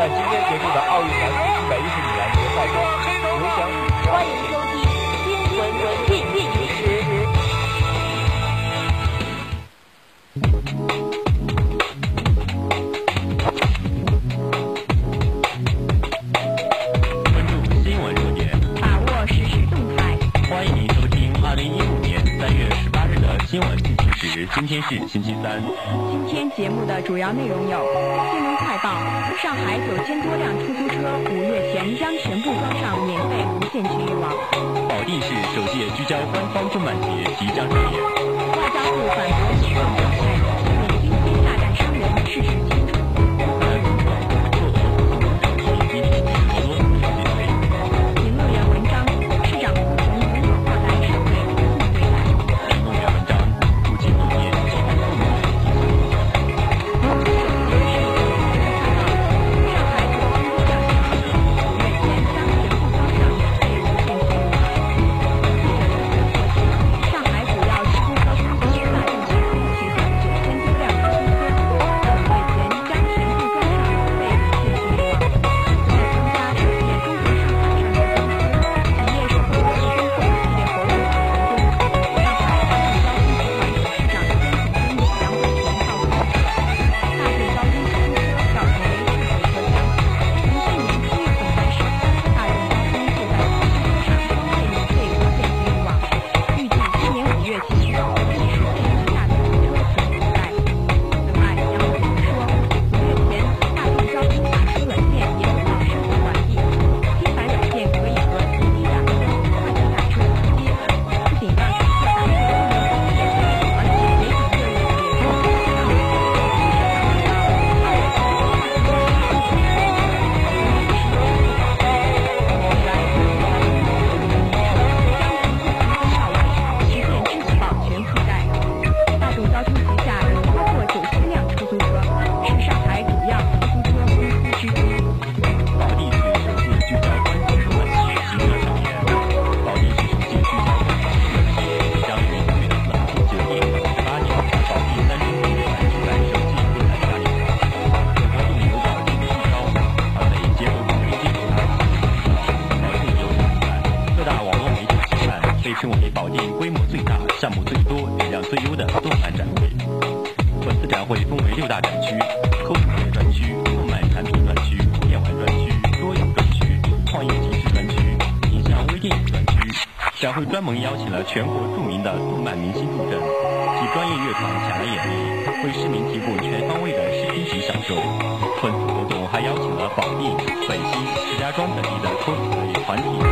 在今天结束的奥运男子一百一十米栏决赛中，刘翔以。欢迎收听新闻联播实时。关注新闻热点，把握实时动态。欢迎您收听二零一五年三月十八日的新闻联播时。今天是星期三。今天节目的主要内容有。上海九千多辆出租车五月前将全部装上免费无线局域网。保定市首届居家官方动漫节即将上演。外交部反驳舆论。邀请了全国著名的动漫明星助阵，及专业乐团前来演绎，为市民提供全方位的视听级享受。本次活动还邀请了保定、北京、石家庄等地的脱口秀团体。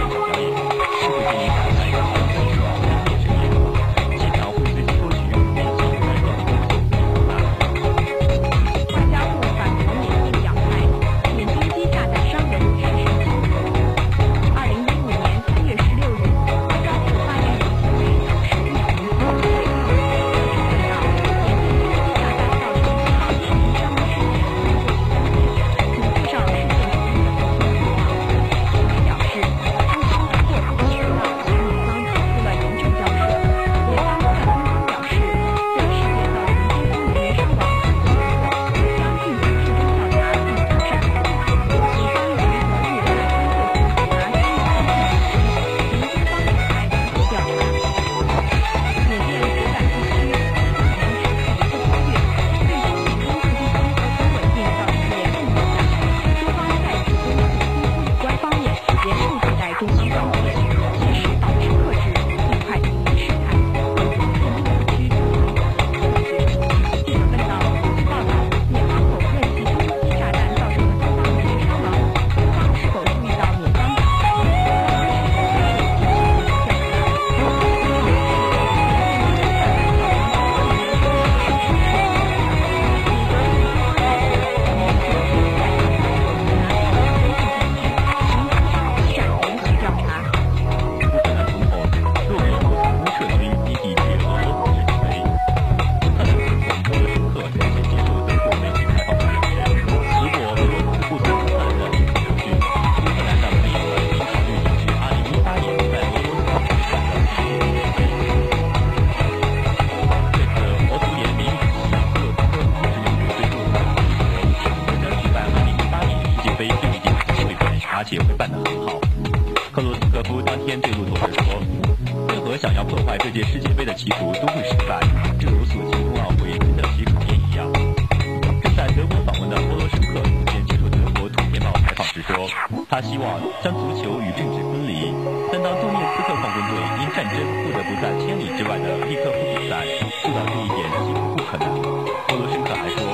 他希望将足球与政治分离。但当杜涅茨克矿工队因战争不得不在千里之外的利克夫比赛，做到这一点几乎不可能。波罗申科还说。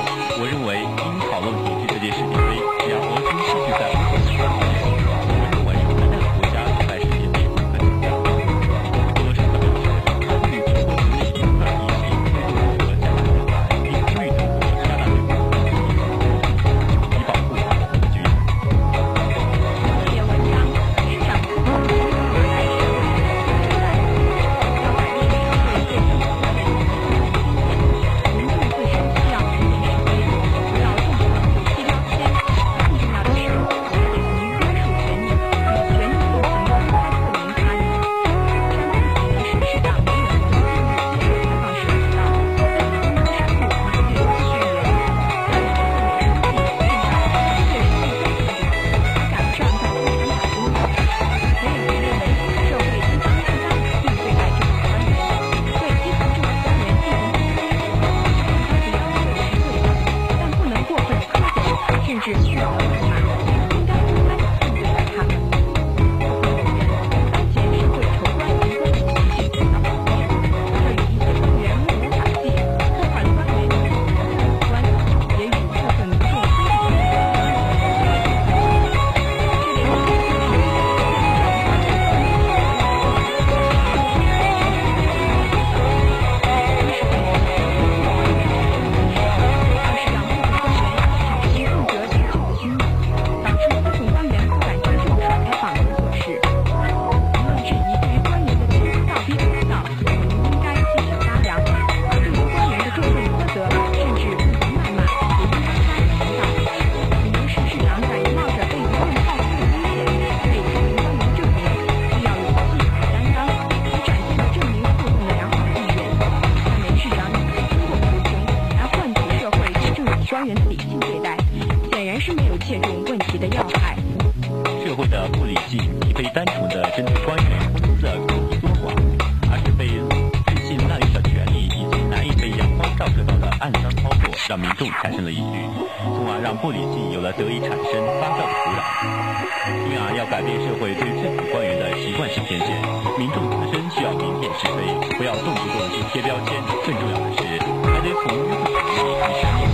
让民众产生了疑虑，从而让不理性有了得以产生发酵的土壤。因而要改变社会对政府官员的习惯性偏见，民众自身需要明辨是非，不要动不动就贴标签。更重要的是，还得从日本做起。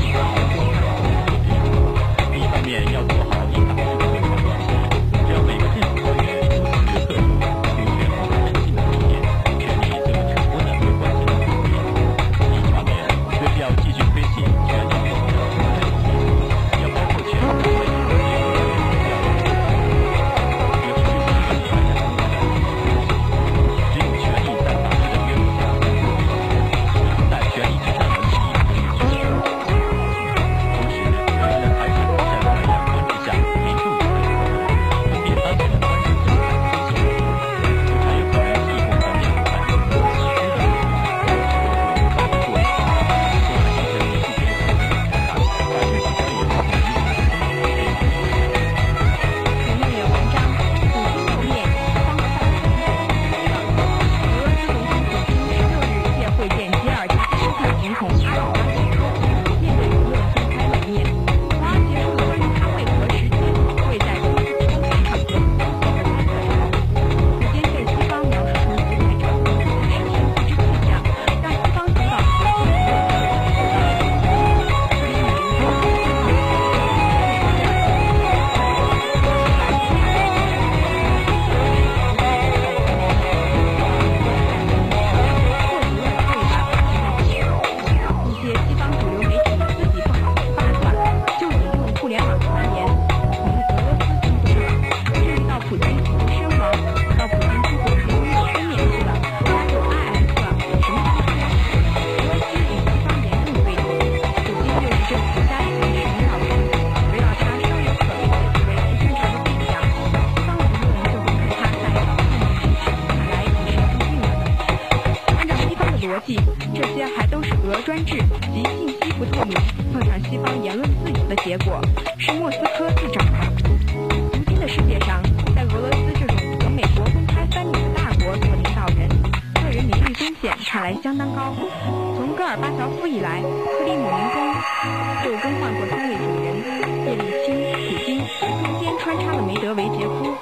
穿插了梅德韦杰夫。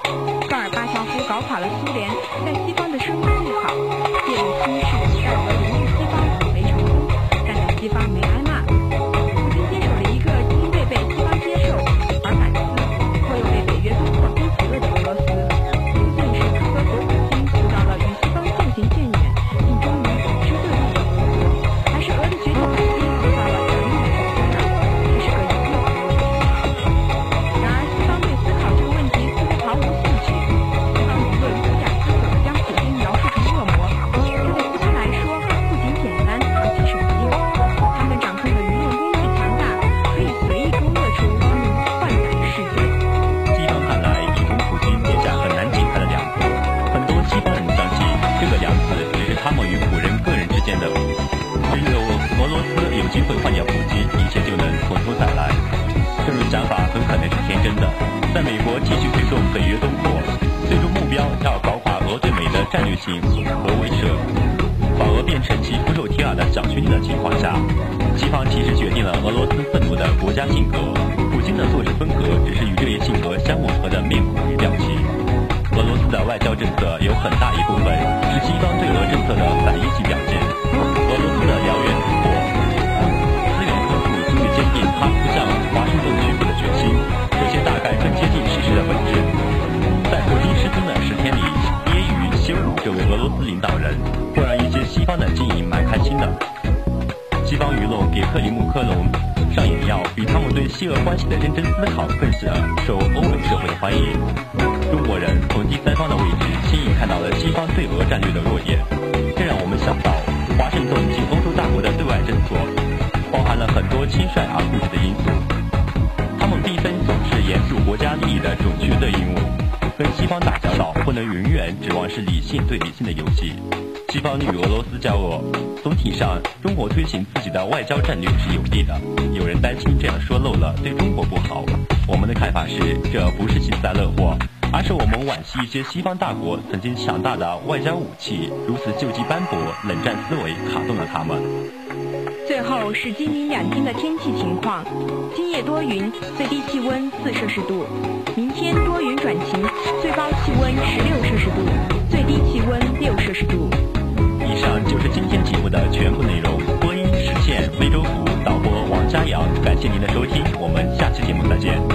戈尔巴乔夫搞垮了苏联，在西方的声誉最好；叶利钦是古代俄融入西方很为成功，但在西方决定了俄罗斯愤怒的国家性格。普京的做事风格只是与这一性格相吻合的面孔与表情。俄罗斯的外交政策有很大一部分是西方对俄政策的反应性表现。俄罗斯的燎原突破，资源丰富，足以坚定他不向华盛顿屈服的决心。这些大概更接近事实的本质。在普京失踪的十天里，揶揄羞辱这位俄罗斯领导人，会让一些西方的精英蛮开心的。给克里姆科隆上眼药，比他们对西俄关系的认真思考更是受欧美社会的欢迎。中国人从第三方的位置轻易看到了西方对俄战略的弱点，这让我们想到华盛顿进欧洲大国的对外政策，包含了很多轻率而固执的因素。他们并非总是严肃国家利益的这种绝对义务。跟西方打交道，不能永远指望是理性对理性的游戏。西方与俄罗斯交恶，总体上中国推行自己的外交战略是有利的。有人担心这样说漏了对中国不好，我们的看法是，这不是幸灾乐祸，而是我们惋惜一些西方大国曾经强大的外交武器如此救济斑驳，冷战思维卡动了他们。最后是今明两天的天气情况：今夜多云，最低气温四摄氏度；明天多云转晴，最高气温十六摄氏度，最低气温六摄氏度就是今天节目的全部内容播音实现非洲鼓导播王佳瑶感谢您的收听我们下期节目再见。